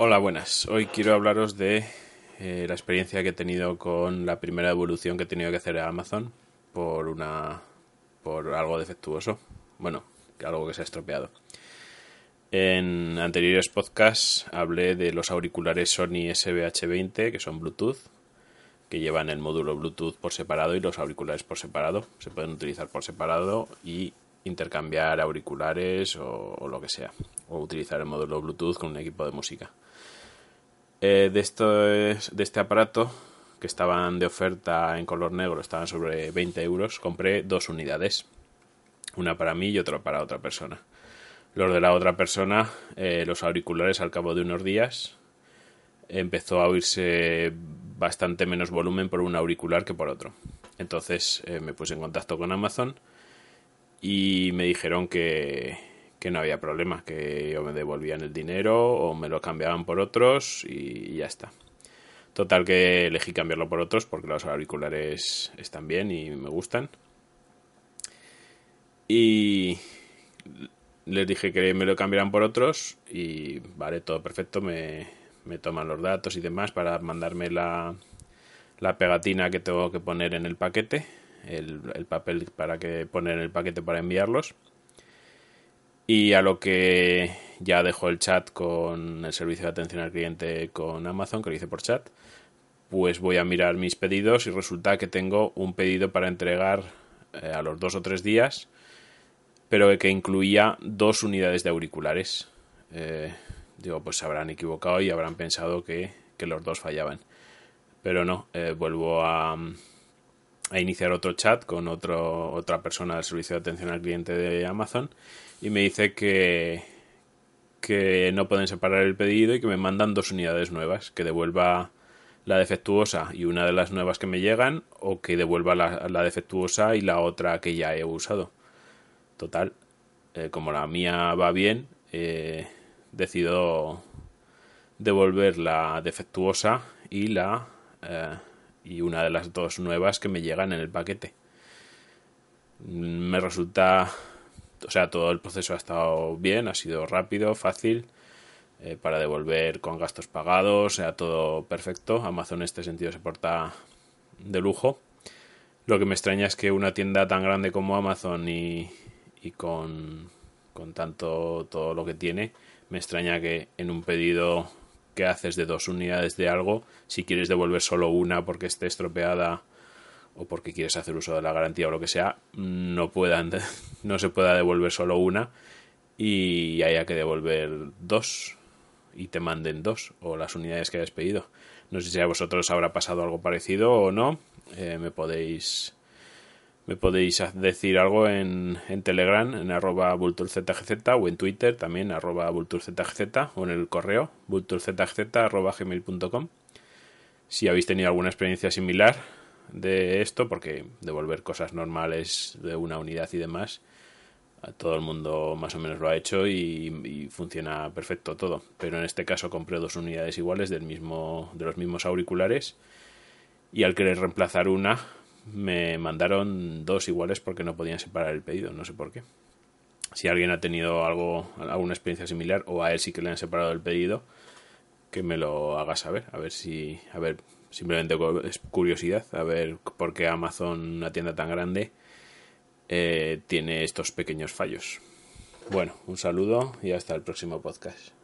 Hola, buenas. Hoy quiero hablaros de eh, la experiencia que he tenido con la primera evolución que he tenido que hacer a Amazon por una por algo defectuoso. Bueno, algo que se ha estropeado. En anteriores podcasts hablé de los auriculares Sony SBH20 que son Bluetooth, que llevan el módulo Bluetooth por separado y los auriculares por separado. Se pueden utilizar por separado y intercambiar auriculares o, lo que sea. O utilizar el módulo Bluetooth con un equipo de música. Eh, de, de este aparato, que estaban de oferta en color negro, estaban sobre 20 euros, compré dos unidades. Una para mí y otra para otra persona. Los de la otra persona, eh, los auriculares al cabo de unos días, empezó a oírse bastante menos volumen por un auricular que por otro. Entonces eh, me puse en contacto con Amazon y me dijeron que, que no había problema, que o me devolvían el dinero o me lo cambiaban por otros y ya está. Total que elegí cambiarlo por otros porque los auriculares están bien y me gustan. Y les dije que me lo cambiaran por otros y vale, todo perfecto, me, me toman los datos y demás para mandarme la, la pegatina que tengo que poner en el paquete, el, el papel para que poner el paquete para enviarlos. Y a lo que ya dejo el chat con el servicio de atención al cliente con Amazon, que lo hice por chat, pues voy a mirar mis pedidos y resulta que tengo un pedido para entregar eh, a los dos o tres días, pero que incluía dos unidades de auriculares. Eh, digo, pues se habrán equivocado y habrán pensado que, los dos fallaban. Pero no, eh, vuelvo a, a, iniciar otro chat con otro, otra persona del servicio de atención al cliente de Amazon y me dice que, que no pueden separar el pedido y que me mandan dos unidades nuevas, que devuelva la defectuosa y una de las nuevas que me llegan o que devuelva la, defectuosa y la otra que ya he usado. Total, eh, como la mía va bien, eh, decido devolver la defectuosa y la eh, y una de las dos nuevas que me llegan en el paquete. Me resulta, o sea, todo el proceso ha estado bien, ha sido rápido, fácil eh, para devolver con gastos pagados, sea todo perfecto. Amazon en este sentido se porta de lujo. Lo que me extraña es que una tienda tan grande como Amazon y, y con, con tanto todo lo que tiene, me extraña que en un pedido que haces de dos unidades de algo, si quieres devolver solo una porque esté estropeada o porque quieres hacer uso de la garantía o lo que sea, no puedan, no se pueda devolver solo una y haya que devolver dos y te manden dos o las unidades que hayas pedido. No sé si a vosotros habrá pasado algo parecido o no. Eh, me podéis me podéis decir algo en, Telegram, en arroba vulturzgz o en Twitter también, arroba vulturzgz o en el correo vulturzgz arroba gmail.com si habéis tenido alguna experiencia similar de esto, porque devolver cosas normales de una unidad y demás todo el mundo más o menos lo ha hecho y, funciona perfecto todo. Pero en este caso compré dos unidades iguales del mismo, de los mismos auriculares y al querer reemplazar una me mandaron dos iguales porque no podían separar el pedido, no sé por qué. Si alguien ha tenido algo, alguna experiencia similar o a él sí que le han separado el pedido, que me lo haga saber, a ver si, a ver, simplemente es curiosidad, a ver por qué Amazon, una tienda tan grande, eh, tiene estos pequeños fallos. Bueno, un saludo y hasta el próximo podcast.